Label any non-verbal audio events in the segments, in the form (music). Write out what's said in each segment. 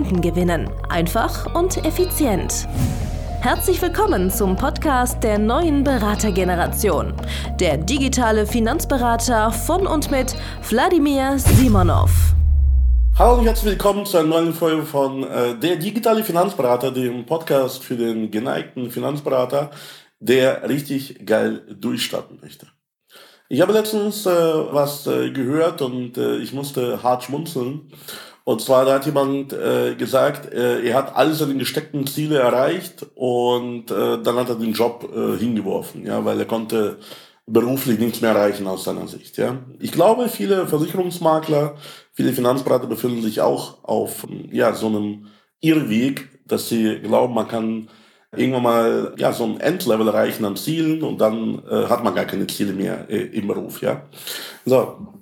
Kunden gewinnen. Einfach und effizient. Herzlich willkommen zum Podcast der neuen Beratergeneration. Der digitale Finanzberater von und mit Wladimir Simonov. Hallo und herzlich willkommen zu einer neuen Folge von äh, Der digitale Finanzberater, dem Podcast für den geneigten Finanzberater, der richtig geil durchstarten möchte. Ich habe letztens äh, was äh, gehört und äh, ich musste hart schmunzeln. Und zwar da hat jemand äh, gesagt, äh, er hat alle seine gesteckten Ziele erreicht und äh, dann hat er den Job äh, hingeworfen, ja, weil er konnte beruflich nichts mehr erreichen aus seiner Sicht. Ja. Ich glaube, viele Versicherungsmakler, viele Finanzberater befinden sich auch auf ja, so einem Irrweg, dass sie glauben, man kann irgendwann mal ja, so ein Endlevel erreichen an Zielen und dann äh, hat man gar keine Ziele mehr äh, im Beruf. Ja. So,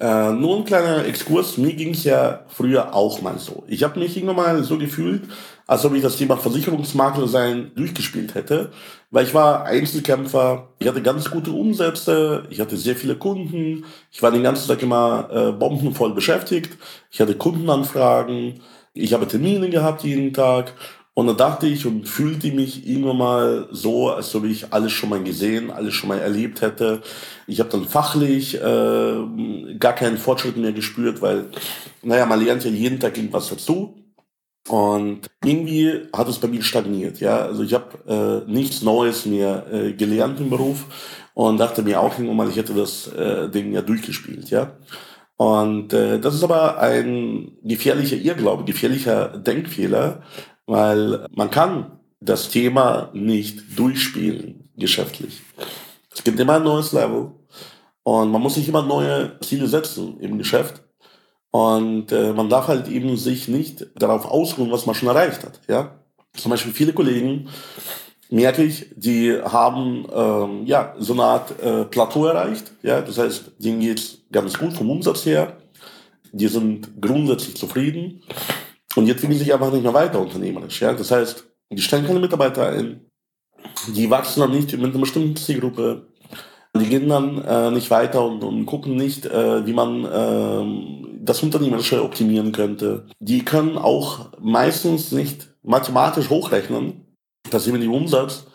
äh, nur ein kleiner Exkurs, mir ging es ja früher auch mal so. Ich habe mich irgendwann mal so gefühlt, als ob ich das Thema Versicherungsmakler sein durchgespielt hätte, weil ich war Einzelkämpfer, ich hatte ganz gute Umsätze, ich hatte sehr viele Kunden, ich war den ganzen Tag immer äh, bombenvoll beschäftigt, ich hatte Kundenanfragen, ich habe Termine gehabt jeden Tag und dann dachte ich und fühlte mich irgendwann mal so, als ob ich alles schon mal gesehen, alles schon mal erlebt hätte. Ich habe dann fachlich äh, gar keinen Fortschritt mehr gespürt, weil, naja, man lernt ja jeden Tag irgendwas dazu. Und irgendwie hat es bei mir stagniert. Ja, also ich habe äh, nichts Neues mehr äh, gelernt im Beruf und dachte mir auch irgendwann mal, ich hätte das äh, Ding ja durchgespielt. Ja. Und äh, das ist aber ein gefährlicher Irrglaube, gefährlicher Denkfehler, weil man kann das Thema nicht durchspielen geschäftlich. Es gibt immer ein neues Level und man muss sich immer neue Ziele setzen im Geschäft. Und äh, man darf halt eben sich nicht darauf ausruhen, was man schon erreicht hat. Ja? Zum Beispiel viele Kollegen, merke ich, die haben ähm, ja, so eine Art äh, Plateau erreicht. Ja? Das heißt, denen geht's ganz gut vom Umsatz her. Die sind grundsätzlich zufrieden. Und jetzt entwickeln sich einfach nicht mehr weiter unternehmerisch. Ja? Das heißt, die stellen keine Mitarbeiter ein, die wachsen dann nicht mit einer bestimmten Zielgruppe, die gehen dann äh, nicht weiter und, und gucken nicht, äh, wie man äh, das Unternehmerische optimieren könnte. Die können auch meistens nicht mathematisch hochrechnen, dass sie mit dem Umsatz,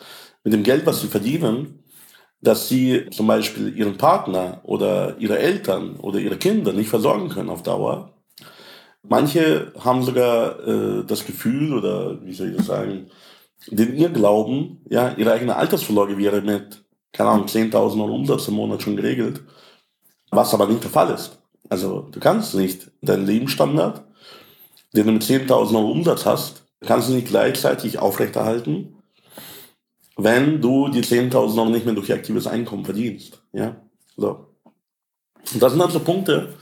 mit dem Geld, was sie verdienen, dass sie zum Beispiel ihren Partner oder ihre Eltern oder ihre Kinder nicht versorgen können auf Dauer. Manche haben sogar äh, das Gefühl oder wie soll ich das sagen, den Irrglauben, ja, ihre eigene Altersvorsorge wäre mit, keine Ahnung, 10.000 Euro Umsatz im Monat schon geregelt, was aber nicht der Fall ist. Also du kannst nicht deinen Lebensstandard, den du mit 10.000 Euro Umsatz hast, kannst du nicht gleichzeitig aufrechterhalten, wenn du die 10.000 Euro nicht mehr durch aktives Einkommen verdienst. Ja, so. Und das sind also Punkte,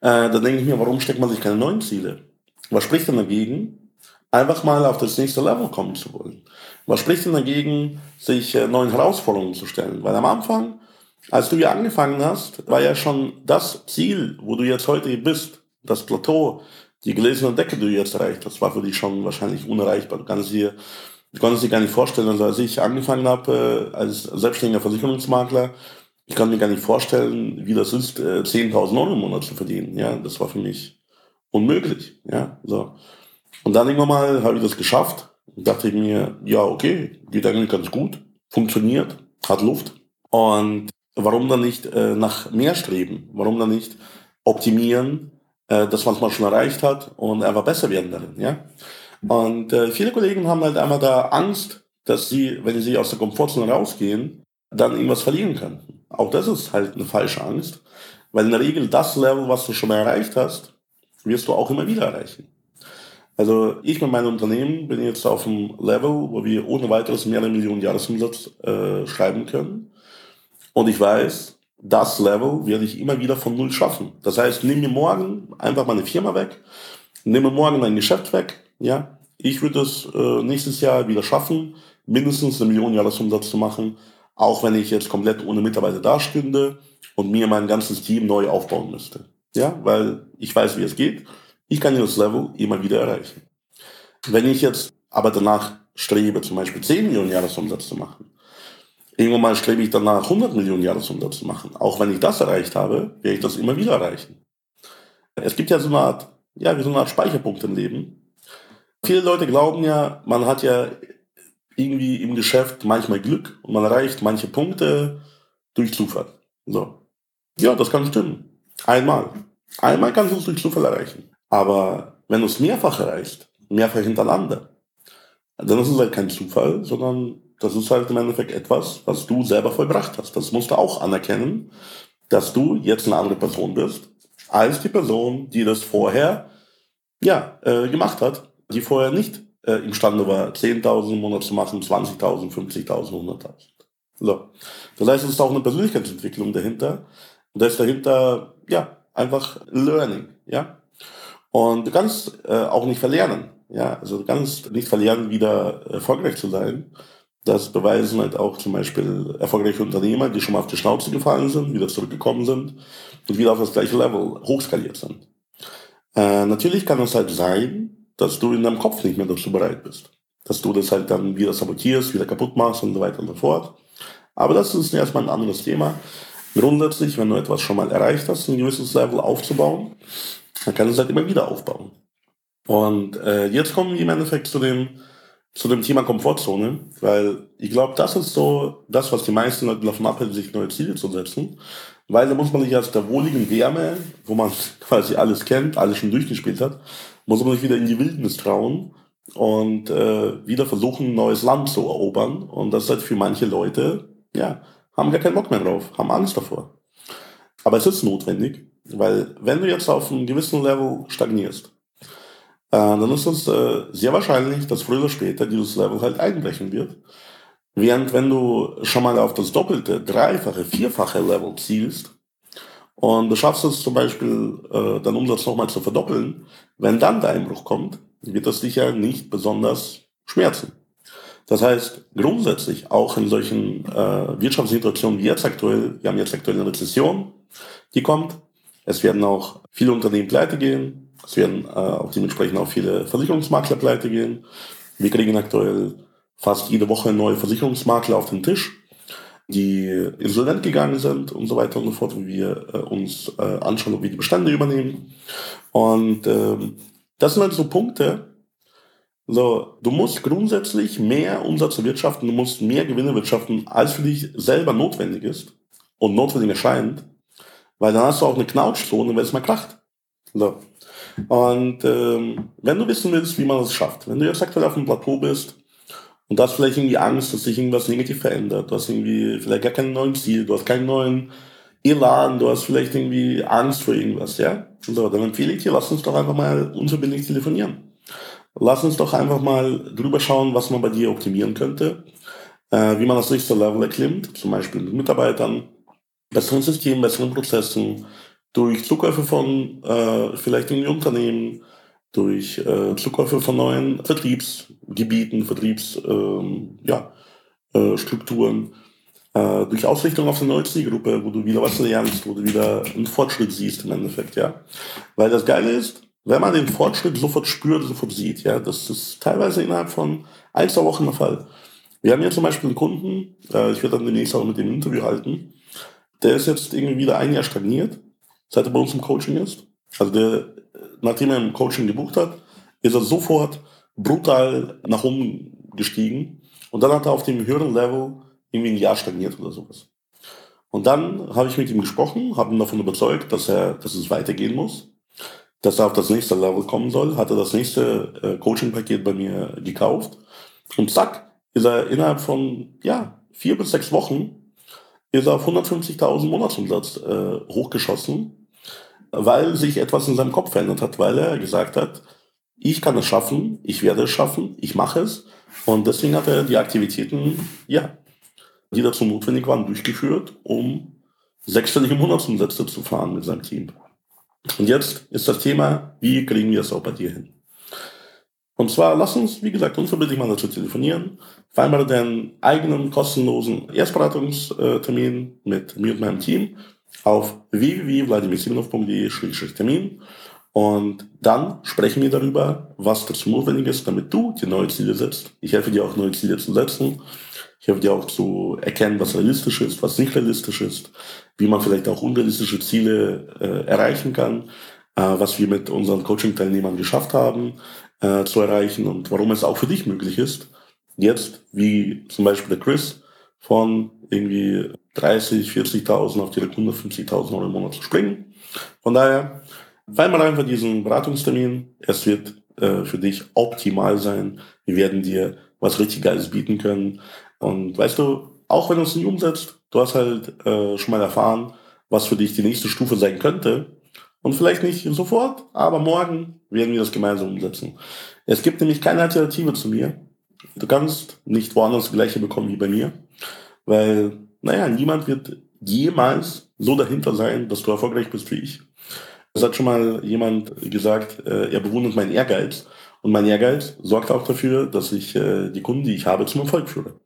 äh, da denke ich mir, warum steckt man sich keine neuen Ziele? Was spricht denn dagegen, einfach mal auf das nächste Level kommen zu wollen? Was spricht denn dagegen, sich äh, neuen Herausforderungen zu stellen? Weil am Anfang, als du hier angefangen hast, war ja schon das Ziel, wo du jetzt heute bist, das Plateau, die gelesene Decke, die du jetzt erreicht hast, war für dich schon wahrscheinlich unerreichbar. Du kannst dir, du kannst dir gar nicht vorstellen, also als ich angefangen habe, äh, als selbstständiger Versicherungsmakler, ich kann mir gar nicht vorstellen, wie das ist, 10.000 äh, Euro im Monat zu verdienen. Ja, das war für mich unmöglich. Ja, so. Und dann irgendwann mal habe ich das geschafft dachte ich mir, ja, okay, geht eigentlich ganz gut, funktioniert, hat Luft. Und warum dann nicht äh, nach mehr streben? Warum dann nicht optimieren, äh, das, was man schon erreicht hat und einfach besser werden darin, ja? Und äh, viele Kollegen haben halt einfach da Angst, dass sie, wenn sie aus der Komfortzone rausgehen, dann irgendwas verlieren könnten. Auch das ist halt eine falsche Angst, weil in der Regel das Level, was du schon mal erreicht hast, wirst du auch immer wieder erreichen. Also ich mit meinem Unternehmen bin jetzt auf einem Level, wo wir ohne weiteres mehrere Millionen Jahresumsatz äh, schreiben können. Und ich weiß, das Level werde ich immer wieder von Null schaffen. Das heißt, nimm mir morgen einfach meine Firma weg, nehme morgen mein Geschäft weg, ja, ich würde es äh, nächstes Jahr wieder schaffen, mindestens eine Million Jahresumsatz zu machen, auch wenn ich jetzt komplett ohne Mitarbeiter dastünde und mir mein ganzes Team neu aufbauen müsste. Ja, weil ich weiß, wie es geht. Ich kann dieses Level immer wieder erreichen. Wenn ich jetzt aber danach strebe, zum Beispiel 10 Millionen Jahresumsatz zu machen, irgendwann mal strebe ich danach 100 Millionen Jahresumsatz zu machen. Auch wenn ich das erreicht habe, werde ich das immer wieder erreichen. Es gibt ja so eine Art, ja, wie so eine Art Speicherpunkt im Leben. Viele Leute glauben ja, man hat ja irgendwie im Geschäft manchmal Glück und man erreicht manche Punkte durch Zufall. So. Ja, das kann stimmen. Einmal. Einmal kannst du es durch Zufall erreichen. Aber wenn du es mehrfach erreichst, mehrfach hintereinander, dann ist es halt kein Zufall, sondern das ist halt im Endeffekt etwas, was du selber vollbracht hast. Das musst du auch anerkennen, dass du jetzt eine andere Person bist, als die Person, die das vorher ja, äh, gemacht hat, die vorher nicht äh, imstande war, 10.000 im Monat zu machen, 20.000, 50.000, 100.000. So. Das heißt, es ist auch eine Persönlichkeitsentwicklung dahinter. Und da ist dahinter, ja, einfach Learning, ja. Und du kannst äh, auch nicht verlernen, ja. Also du kannst nicht verlernen, wieder erfolgreich zu sein. Das beweisen halt auch zum Beispiel erfolgreiche Unternehmer, die schon mal auf die Schnauze gefallen sind, wieder zurückgekommen sind und wieder auf das gleiche Level hochskaliert sind. Äh, natürlich kann es halt sein, dass du in deinem Kopf nicht mehr dazu bereit bist. Dass du das halt dann wieder sabotierst, wieder kaputt machst und so weiter und so fort. Aber das ist erstmal ein anderes Thema. Grundsätzlich, wenn du etwas schon mal erreicht hast, ein gewisses Level aufzubauen, dann kannst du es halt immer wieder aufbauen. Und äh, jetzt kommen wir im Endeffekt zu dem, zu dem Thema Komfortzone, weil ich glaube, das ist so das, was die meisten Leute davon abhält, sich neue Ziele zu setzen. Weil da muss man sich aus der wohligen Wärme, wo man (laughs) quasi alles kennt, alles schon durchgespielt hat, muss man sich wieder in die Wildnis trauen und äh, wieder versuchen, ein neues Land zu erobern. Und das ist halt für manche Leute, ja, haben gar keinen Bock mehr drauf, haben Angst davor. Aber es ist notwendig, weil wenn du jetzt auf einem gewissen Level stagnierst, äh, dann ist es äh, sehr wahrscheinlich, dass früher oder später dieses Level halt einbrechen wird. Während wenn du schon mal auf das doppelte, dreifache, vierfache Level zielst und du schaffst es zum Beispiel, äh, deinen Umsatz nochmal zu verdoppeln, wenn dann der Einbruch kommt, wird das dich ja nicht besonders schmerzen. Das heißt, grundsätzlich auch in solchen äh, Wirtschaftssituationen wie jetzt aktuell, wir haben jetzt aktuell eine Rezession, die kommt. Es werden auch viele Unternehmen pleite gehen. Es werden äh, auch dementsprechend auch viele Versicherungsmakler pleite gehen. Wir kriegen aktuell fast jede Woche neue Versicherungsmakler auf den Tisch, die insolvent gegangen sind und so weiter und so fort, wo wir äh, uns äh, anschauen, ob wir die Bestände übernehmen. Und ähm, das sind halt so Punkte, so, du musst grundsätzlich mehr Umsatz wirtschaften, du musst mehr Gewinne wirtschaften, als für dich selber notwendig ist und notwendig erscheint, weil dann hast du auch eine Knautschzone, wenn es mal kracht. So. Und ähm, wenn du wissen willst, wie man das schafft, wenn du jetzt aktuell auf dem Plateau bist und du hast vielleicht irgendwie Angst, dass sich irgendwas negativ verändert, du hast irgendwie vielleicht gar keinen neuen Ziel, du hast keinen neuen Elan, du hast vielleicht irgendwie Angst vor irgendwas, ja? So, dann empfehle ich dir, lass uns doch einfach mal unverbindlich telefonieren. Lass uns doch einfach mal drüber schauen, was man bei dir optimieren könnte, äh, wie man das nächste Level erklimmt, zum Beispiel mit Mitarbeitern, besseren Systemen, besseren Prozessen, durch Zukäufe von äh, vielleicht in Unternehmen, durch äh, Zukäufe von neuen Vertriebsgebieten, Vertriebsstrukturen, äh, ja, äh, äh, durch Ausrichtung auf eine neue Zielgruppe, wo du wieder was lernst, wo du wieder einen Fortschritt siehst im Endeffekt, ja. Weil das Geile ist, wenn man den Fortschritt sofort spürt, sofort sieht, ja, das ist teilweise innerhalb von ein, zwei Wochen der Fall. Wir haben hier zum Beispiel einen Kunden, äh, ich werde dann demnächst auch mit dem Interview halten, der ist jetzt irgendwie wieder ein Jahr stagniert seit er bei uns im Coaching ist. Also der, nachdem er im Coaching gebucht hat, ist er sofort brutal nach oben gestiegen. Und dann hat er auf dem höheren Level irgendwie ein Jahr stagniert oder sowas. Und dann habe ich mit ihm gesprochen, habe ihn davon überzeugt, dass er, dass es weitergehen muss, dass er auf das nächste Level kommen soll, hatte das nächste äh, Coaching-Paket bei mir gekauft. Und zack, ist er innerhalb von, ja, vier bis sechs Wochen ist er auf 150.000 Monatsumsatz äh, hochgeschossen, weil sich etwas in seinem Kopf verändert hat, weil er gesagt hat, ich kann es schaffen, ich werde es schaffen, ich mache es. Und deswegen hat er die Aktivitäten, ja, die dazu notwendig waren, durchgeführt, um sechsstellige Monatsumsätze zu fahren mit seinem Team. Und jetzt ist das Thema, wie kriegen wir es auch bei dir hin? Und zwar lass uns, wie gesagt, unverbindlich mal dazu telefonieren. Vereinbare deinen eigenen kostenlosen Erstberatungstermin mit mir und meinem Team auf www.vladimirsimonov.de-termin und dann sprechen wir darüber, was dazu notwendig ist, damit du dir neue Ziele setzt. Ich helfe dir auch neue Ziele zu setzen. Ich helfe dir auch zu erkennen, was realistisch ist, was nicht realistisch ist, wie man vielleicht auch unrealistische Ziele äh, erreichen kann, äh, was wir mit unseren Coaching-Teilnehmern geschafft haben äh, zu erreichen und warum es auch für dich möglich ist, jetzt, wie zum Beispiel der Chris, von irgendwie 30, 40.000 auf direkt 150.000 Euro im Monat zu springen. Von daher, Vereinbar einfach diesen Beratungstermin. Es wird äh, für dich optimal sein. Wir werden dir was richtig Geiles bieten können. Und weißt du, auch wenn du es nicht umsetzt, du hast halt äh, schon mal erfahren, was für dich die nächste Stufe sein könnte. Und vielleicht nicht sofort, aber morgen werden wir das gemeinsam umsetzen. Es gibt nämlich keine Alternative zu mir. Du kannst nicht woanders das gleiche bekommen wie bei mir, weil, naja, niemand wird jemals so dahinter sein, dass du erfolgreich bist wie ich. Es hat schon mal jemand gesagt, äh, er bewundert meinen Ehrgeiz. Und mein Ehrgeiz sorgt auch dafür, dass ich äh, die Kunden, die ich habe, zum Erfolg führe.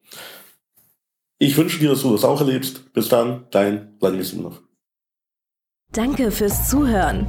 Ich wünsche dir, dass du das auch erlebst. Bis dann, dein Vladimir Simonov. Danke fürs Zuhören.